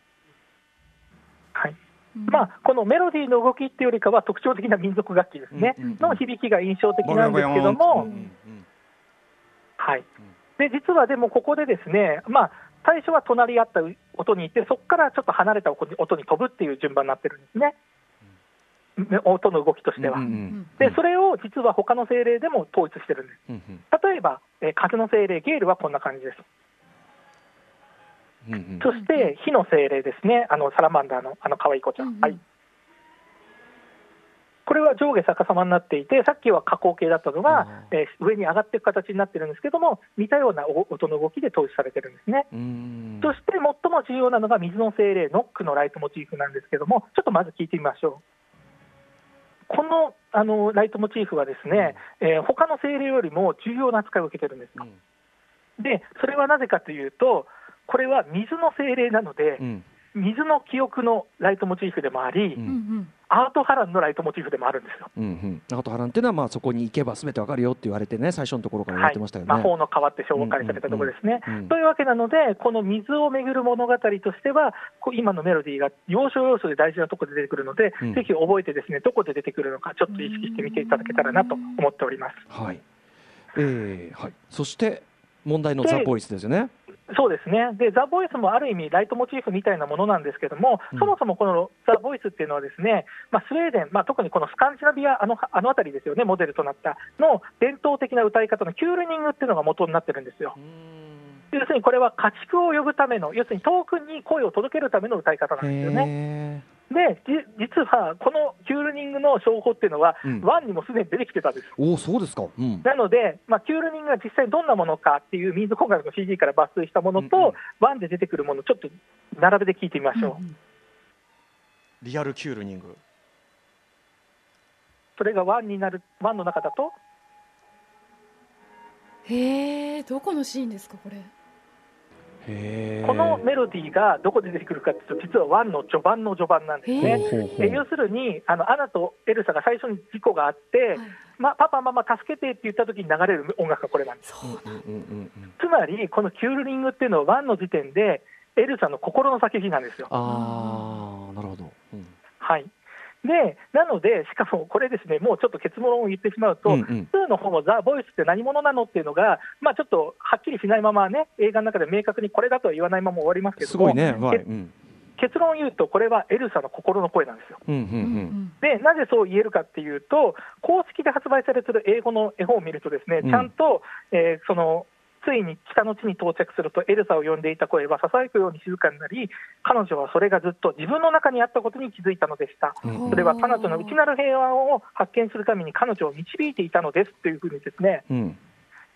はい。まあ、このメロディーの動きっていうよりかは特徴的な民族楽器ですね、の響きが印象的なんですけどうも、はい、で実はでもここでですね、まあ、最初は隣り合った音に行って、そこからちょっと離れた音に飛ぶっていう順番になってるんですね、音の動きとしては。でそれを実は他の精霊でも統一してるんです。例えば、えー風の精霊、ゲールはこんな感じです。うんうんそして火の精霊ですね、あのサラマンダーのあの可愛い子ちゃん。うんうんはいこれは上下逆さまになっていて、さっきは下降形だったのがあ、えー上に上がっていく形になってるんですけども、似たようなお音の動きで統一されてるんですね。そして最も重要なのが水の精霊、ノックのライトモチーフなんですけども、ちょっとまず聞いてみましょう。このあのライトモチーフはですね、えー他の精霊よりも重要な扱いを受けてるんですよ。で、それはなぜかというと、これは水の精霊なのでう、ん水の記憶のライトモチーフでもあり、うんアート波乱のライトモチーフでもあるんですよ。うんうん、あと波乱っていうのはまあそこに行けばすべてわかるよって言われてね最初のところから言わはいれてましたよね。魔法の川って紹介されたところですね。というわけなので、この水をめぐる物語としては、今のメロディーが要所要所で大事なところで出てくるので、うんぜひ覚えて、ですねどこで出てくるのか、ちょっと意識してみていただけたらなと思っております。はい、えーはい、そして問題のでザ・ボイスですよね。そうですねで、ザ・ボイスもある意味、ライトモチーフみたいなものなんですけども、うんそもそもこのザ・ボイスっていうのは、ですね、まあ、スウェーデン、まあ、特にこのスカンジナビア、あのあの辺りですよね、モデルとなったの伝統的な歌い方のキュールニングっていうのが元になってるんですよ。要するにこれは家畜を呼ぶための、要するに遠くに声を届けるための歌い方なんですよね。へで、じ実はこの kulning の証拠っていうのは、うん one にもすでに出てきてたんです。ーおおそうですか。うん。なので、まあ、 kulning が実際どんなものかっていう民族音楽の CD から抜粋したものと、うんうん one で出てくるもの、ちょっと並べて聞いてみましょう。うんリアル kulning。それが one になる、 one の中だと、へえどこのシーンですかこれこのメロディーがどこで出てくるかっていうと、実は one の序盤の序盤なんですへね。え要するにあの、アナとエルサが最初に事故があって、はいま、パパ、ママ、助けてって言った時に流れる音楽がこれなんです。つまり、この kulning っていうのは、 one の時点で、エルサの心の叫びなんですよ。ああなるほど。うんはい、でなので、しかもこれですね、もうちょっと結論を言ってしまうと、うんうん2の方も the voice って何者なのっていうのが、まあ、ちょっとはっきりしないままね、映画の中で明確にこれだとは言わないまま終わりますけども、すごいね。はい。けうん結論を言うと、これはエルサの心の声なんですよ。うんうんううんん。で、なぜそう言えるかっていうと、公式で発売されている英語の絵本を見ると、ですね、うんちゃんと、えーそのついに北の地に到着すると、エルサを呼んでいた声はささやくように静かになり、彼女はそれがずっと自分の中にあったことに気づいたのでした。うんそれは彼女の内なる平和を発見するために彼女を導いていたのですというふうにですね、うん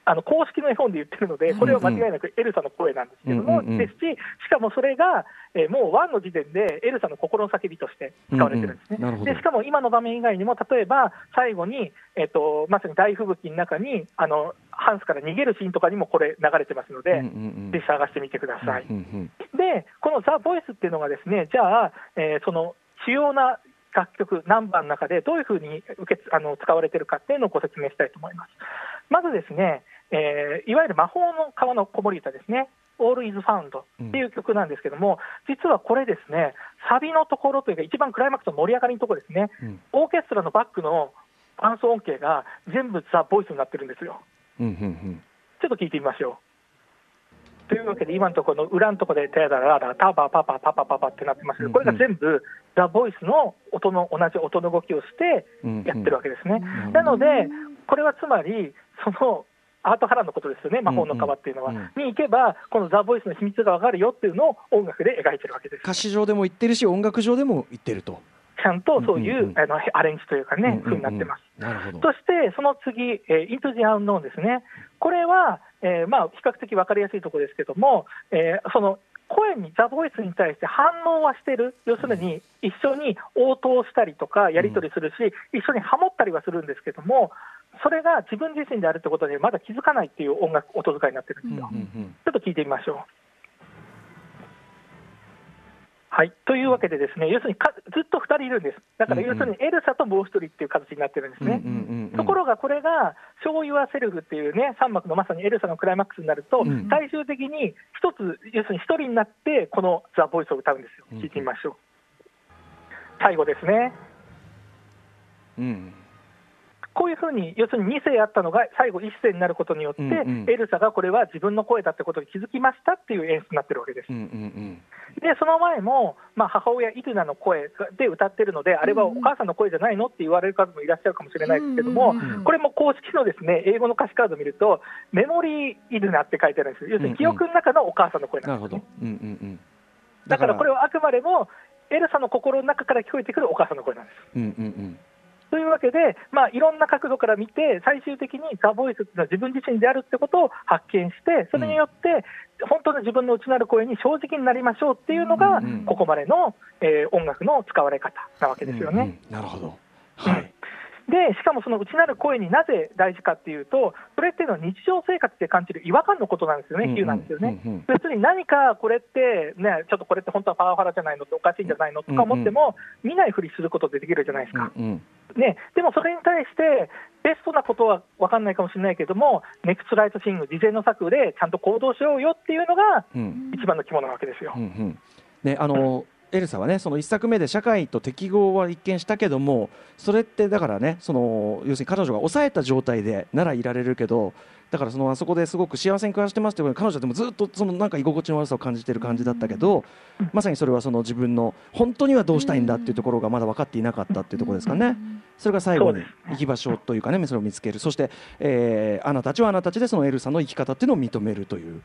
あの公式の絵本で言ってるので、これは間違いなくエルサの声なんですけども、うんうんうん。ですし、しかもそれが、えーもう1の時点でエルサの心の叫びとして使われてるんですね。うんうん。でしかも今の場面以外にも、例えば最後に、えっとまさに大吹雪の中にあのハンスから逃げるシーンとかにもこれ流れてますので、うんうんうん。ぜひ探してみてください。うんうんで、このザ・ボイスっていうのがですね、じゃあ、えーその主要な楽曲、ナンバーの中でどういうふうに受けあの使われてるかっていうのをご説明したいと思います。まずですね、えーいわゆる魔法の川の子守歌ですね。All is Found っていう曲なんですけども、実はこれですね、サビのところというか、一番クライマックスの盛り上がりのところですね、うんオーケストラのバックの伴奏音形が全部ザ・ボイスになってるんですよ。うんうんちょっと聞いてみましょう。というわけで、今のところの裏のところで、タダララ、タバパパパパパパってなってますけど、これが全部、ザ・ボイスの音の同じ音の動きをしてうんやってるわけですね。うんなので、これはつまり、そのアート波乱のことですよね、魔法の川っていうのは。うんうんに行けば、このザ・ボイスの秘密がわかるよっていうのを音楽で描いてるわけです。歌詞上でも言ってるし音楽上でも言ってると。ちゃんとそういう,、うんうんうんあのアレンジというかね、うんうんうん風になってます。なるほど。そして、その次、えー、Into the Unknown ですね。これは、えーまあ、比較的分かりやすいところですけども、えーその声に、ザ・ボイスに対して反応はしてる、要するに一緒に応答したりとか、やり取りするし、一緒にハモったりはするんですけども、それが自分自身であるってことで、まだ気づかないっていう音楽、音遣いになってるんですよ。うんうんちょっと聞いてみましょう。はい、というわけで、ですね要するにかずっと2人いるんです、だから要するにエルサともう1人っていう形になってるんですね。うんうんうんうんところがこれが、ショー・ユア・セルフっていうね、3幕のまさにエルサのクライマックスになると、うん最終的に一つ、要するに一人になって、このザ・ボイスを歌うんですよ。うん聞いてみましょう。最後ですね。うんこういうふうに、要するに2世あったのが最後1世になることによって、うんうんエルサがこれは自分の声だってことに気づきましたっていう演出になってるわけです。うんうんで、その前も、まあ、母親、イドゥナの声で歌ってるので、あれはお母さんの声じゃないのって言われる方もいらっしゃるかもしれないですけども、これも公式のですね英語の歌詞カードを見ると、メモリーイドゥナって書いてあるんですよ、要するに記憶の中のお母さんの声なんですよね、。どうんうんうん。だからこれはあくまでも、エルサの心の中から聞こえてくるお母さんの声なんです。うんうんうん。というわけで、まあ、いろんな角度から見て、最終的にザ・ボイスっていうのは自分自身であるってことを発見して、それによって、本当に自分の内なる声に正直になりましょうっていうのが、ここまでの、えー、音楽の使われ方なわけですよね。うんうん、なるほど、はい、でしかもその内なる声になぜ大事かっていうと、それっていうのは日常生活で感じる違和感のことなんですよね、比喩なんですよね。別に何かこれって、ね、ちょっとこれって本当はパワハラじゃないのっておかしいんじゃないのとか思っても、見ないふりすることでできるじゃないですか。ね、でもそれに対して、ベストなことは分かんないかもしれないけども、 next right thing、次善の策でちゃんと行動しようよっていうのが、一番の肝なわけですよ。うんうんねあのエルサはねその1作目で社会と適合は一見したけどもそれってだからねその要するに彼女が抑えた状態でならいられるけどだからそのあそこですごく幸せに暮らしてますって彼女でもずっとそのなんか居心地の悪さを感じている感じだったけどまさにそれはその自分の本当にはどうしたいんだっていうところがまだ分かっていなかったっていうところですかね。それが最後に行き場所というかねそれを見つける。そして、えー、あなたたちはあなたたちでそのエルサの生き方っていうのを認めるという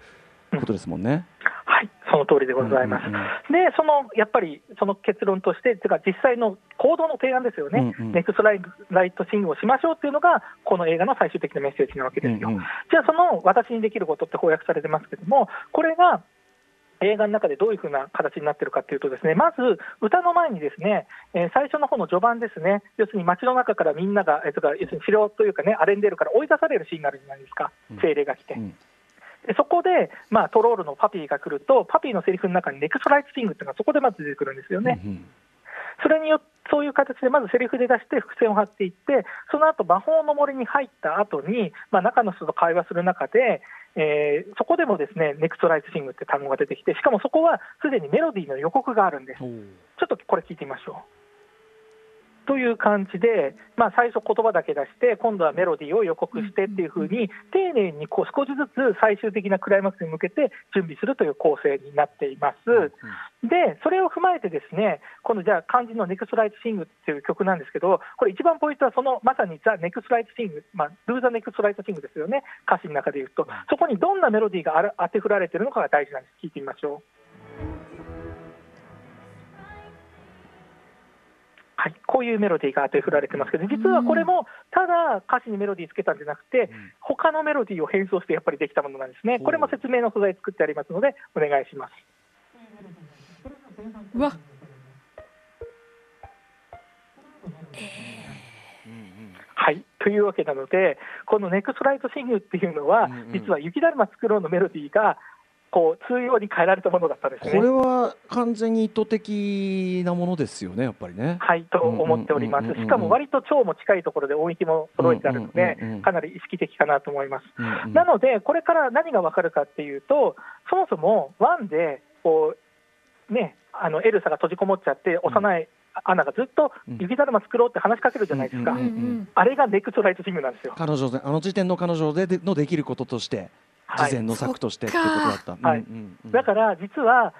ことですもんね。はいその通りでございます。うんうんうん、で、そのやっぱりその結論として、てか実際の行動の提案ですよね、うんうん、ネクストライright thing をしましょうっていうのが、この映画の最終的なメッセージなわけですよ。うんうん、じゃあ、その私にできることって翻訳されてますけども、これが映画の中でどういうふうな形になっているかというと、ですねまず歌の前にですね、えー、最初の方の序盤ですね、要するに街の中からみんなが、えー、とか要するに城というかね、アレンデルから追い出されるシーンがあるじゃないですか、精霊が来て。うん。でそこで、まあ、トロールのパピーが来ると、パピーのセリフの中に next right thing っていうのがそこでまず出てくるんですよね。うんうんそれによってそういう形でまずセリフで出して伏線を張っていって、その後魔法の森に入った後に、まあ、中の人と会話する中で、えー、そこでもですね next right thing って単語が出てきて、しかもそこはすでにメロディーの予告があるんです。ちょっとこれ聞いてみましょう。という感じで、まあ、最初、言葉だけ出して、今度はメロディーを予告してっていうふうに、丁寧にこう少しずつ最終的なクライマックスに向けて準備するという構成になっています。で、それを踏まえて、ですねこのじゃあ、肝心の next right thing っていう曲なんですけど、これ、一番ポイントは、そのまさに the next right thing、まあ、 do the next right thing ですよね、歌詞の中で言うと、そこにどんなメロディーが当て振られているのかが大事なんです。聞いてみましょう。はい、こういうメロディーが当て振られてますけど、実はこれもただ歌詞にメロディーつけたんじゃなくて、他のメロディーを変奏してやっぱりできたものなんですね、これも説明の素材作ってありますので、お願いします。うわ。はい。というわけなので、この next right thing っていうのは、実は雪だるま作ろうのメロディーがこう短調に変えられたものだったんですね。これは完全に意図的なものですよね、やっぱりね。はいと思っております、しかも割と調も近いところで音域も揃えてあるので、かなり意識的かなと思います。うんうん、なので、これから何が分かるかっていうと、そもそも1でこう、ね、あのエルサが閉じこもっちゃって、幼いアナがずっと雪だるま作ろうって話しかけるじゃないですか、あれが next right thing なんですよ。彼女あの時点の彼女でのできることとして。次善の策としてってことだった。はい、だから実は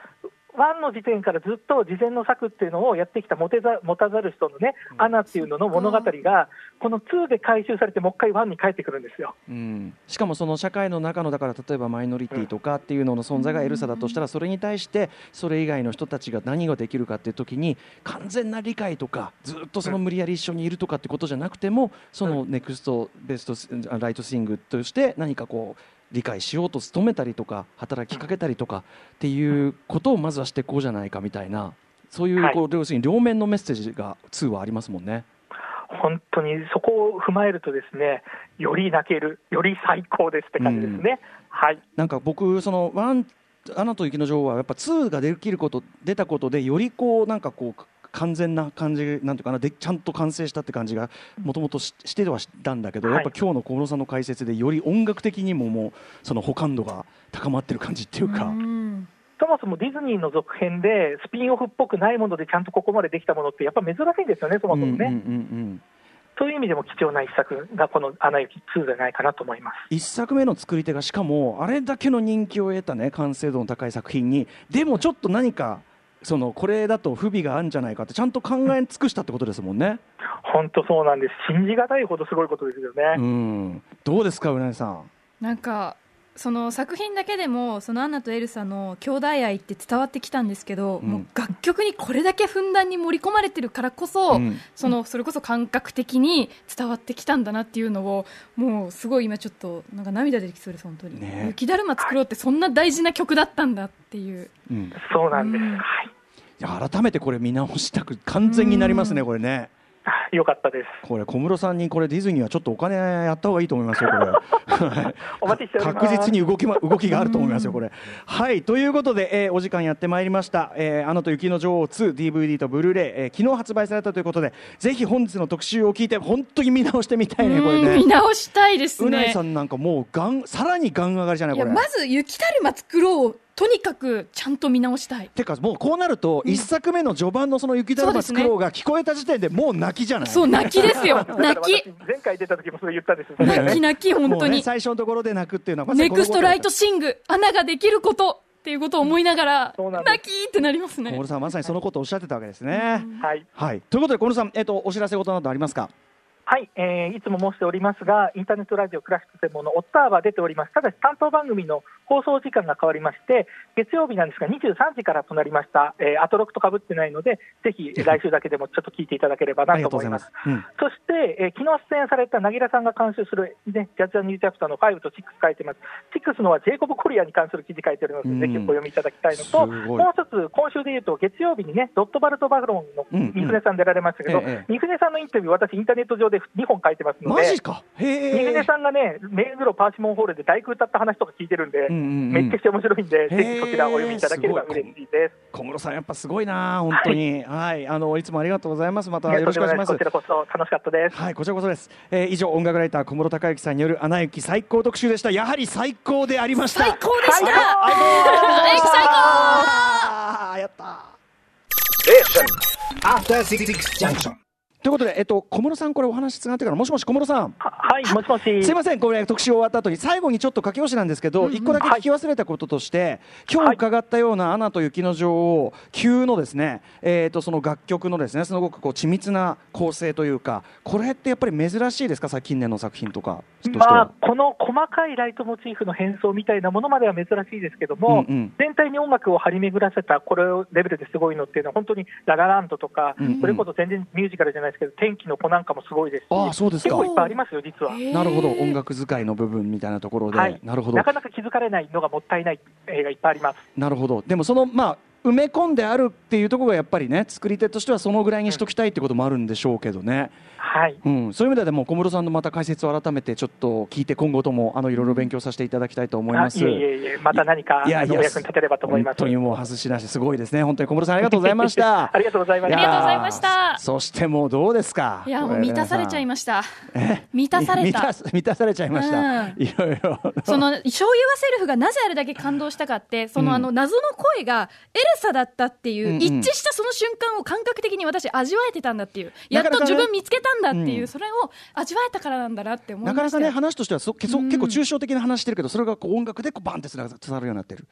1の時点からずっと次善の策っていうのをやってきた持てざ持たざる人のね、アナっていうのの物語が、この2で回収されて、もう一回1に帰ってくるんですよ、うん、しかもその社会の中の、だから例えばマイノリティとかっていうのの存在がエルサだとしたら、それに対して、それ以外の人たちが何ができるかっていう時に、完全な理解とか、ずっとその無理やり一緒にいるとかってことじゃなくても、その next best right thing として、何かこう、理解しようと努めたりとか働きかけたりとかっていうことをまずはしていこうじゃないかみたいなそういうこう、要するに両面のメッセージが2はありますもんね。本当にそこを踏まえるとですねより泣けるより最高ですって感じですね。うん、はいなんか僕そのワンアナと雪の女王はやっぱ2ができること出たことでよりこうなんかこう完全な感じなんていうかなでちゃんと完成したって感じがもともとしてはしたんだけど、はい、やっぱ今日の小室さんの解説でより音楽的にももうその保管度が高まってる感じっていうか。うそもそもディズニーの続編でスピンオフっぽくないものでちゃんとここまでできたものってやっぱ珍しいんですよね、そもそもね。うんうんうんうんそういう意味でも貴重な一作がこの「アナ雪2」じゃないかなと思います一作目の作り手がしかもあれだけの人気を得たね完成度の高い作品にでもちょっと何かそのこれだと不備があるんじゃないかってちゃんと考え尽くしたってことですもんね。本当そうなんです。信じがたいほどすごいことですよね。うん。どうですか、うなぎさん。なんかその作品だけでもそのアンナとエルサの兄弟愛って伝わってきたんですけど、うん。もう楽曲にこれだけふんだんに盛り込まれてるからこそ、うん。そのそれこそ感覚的に伝わってきたんだなっていうのをもうすごい今ちょっとなんか涙出てきそうです本当に、ね。雪だるま作ろうってそんな大事な曲だったんだっていう。うん。そうなんです、うん。はい。いや改めてこれ見直したく完全になりますね、これね。あ よかったです。これ小室さんにこれディズニーはちょっとお金やった方がいいと思いますよ、これ。は いお待ちしております確実に動き,、ま、動きがあると思いますよ、これ。はいということで、えーお時間やってまいりました「えーアナと雪の女王 2DVD とブルーレイ、えー昨日発売されたということでぜひ本日の特集を聞いて本当に見直してみたいね、これねうん見。直したいですうないねさんなんかもうガンさらにガン上がりじゃないこれ。いやまず雪だるま作ろうとにかくちゃんと見直したい。てかもうこうなると一作目の序盤のその雪だるま作ろうが聞こえた時点でもう泣きじゃない？そう泣きですよ。泣き。私前回出た時もそれ言ったんです泣き泣き本当に。最初のところで泣くっていうのは Next Right Thing アナができることっていうことを思いながら泣きってなりますね。小室さんまさにそのことをおっしゃってたわけですね。はい。はい、ということで小室さん、えっとお知らせ事などありますか？はい、えーいつも申しておりますが、インターネットラジオクラシック専門のオッターは出ております。ただし担当番組の放送時間が変わりまして、月曜日なんですが23時からとなりました。えーアトロクと被ってないので、ぜひ来週だけでもちょっと聞いていただければあなとうございまと思いますす。。うん、そして、えー昨日出演されたなぎらさんが監修する、ね、ジャズ・ニューチャプターの5と6書いてます。6のはジェイコブ・コリアに関する記事書いてるので、うんぜひお読みいただきたいのと、もう一つ、今週でいうと、月曜日にね、ドットバルト・バロンの三船さん出られましたけど、ええ三船さんのインタビュー、私、インターネット上で2本書いてますので、マジか？へえ。三船さんがね、目黒パーシモンホールで大工歌った話とか聞いてるんで、うんうんうんめっちゃして面白いんで、ぜひそちらお読みいただければ嬉しいです。小室さんやっぱすごいな本当に。はい、あのいつもありがとうございます。またよろしくお願いしますこち。らこそ楽しかったです。はい、こちらこそです。えー以上音楽ライター小室孝之さんによるアナ雪最高特集でした。やはり最高でありました。最高でした最高やった。After Six Junction. ということで、えっと、小室さん、これお話つながってから、もしもし小室さん。ははい、もしもし。すいません、これ特集終わった後に、最後にちょっと書き押しなんですけど、一個だけ聞き忘れたこととして。今日伺ったようなアナと雪の女王級のですね、えっと、その楽曲のですね、すごくこう緻密な構成というか。これってやっぱり珍しいですか、最近年の作品とか。まはあ、この細かいライトモチーフの変装みたいなものまでは珍しいですけども、うんうん全体に音楽を張り巡らせたこれレベルですごいのっていうのは、本当にララランドとか、うんうんそれこそ全然ミュージカルじゃないですけど、天気の子なんかもすごいですし、ああそうですか結構いっぱいありますよ、実は。なるほど、音楽使いの部分みたいなところで、はい、なるほどな。かなか気づかれないのがもったいない映画いっぱいあります。なるほど。でも、その、まあ。埋め込んであるっていうところがやっぱりね作り手としてはそのぐらいにしときたいってこともあるんでしょうけどね、はい、うん、そういう意味ではでも小室さんのまた解説を改めてちょっと聞いて今後ともあのいろいろ勉強させていただきたいと思います。あいえいえいえ、また何かいやいやあのお役に立てればと思います。本当にもう外しなしすごいですね本当に小室さんありがとうございました。ありがとうございました。ありがとうございましたそしてもうどうですか？いやもう満たされちゃいました。え満たされた。満た満たされちゃいました、うん。いろいろ。その醤油はセルフがなぜあれだけ感動したかってそのあの謎の声がエルサだったっていう、うんうん一致したその瞬間を感覚的に私味わえてたんだっていう。やっと自分見つけたんだっていう、うん。それを味わえたからなんだなって思いなかなかね話としてはそけそ結構抽象的な話してるけどそれがこう音楽でこうバンってつながるようになってる.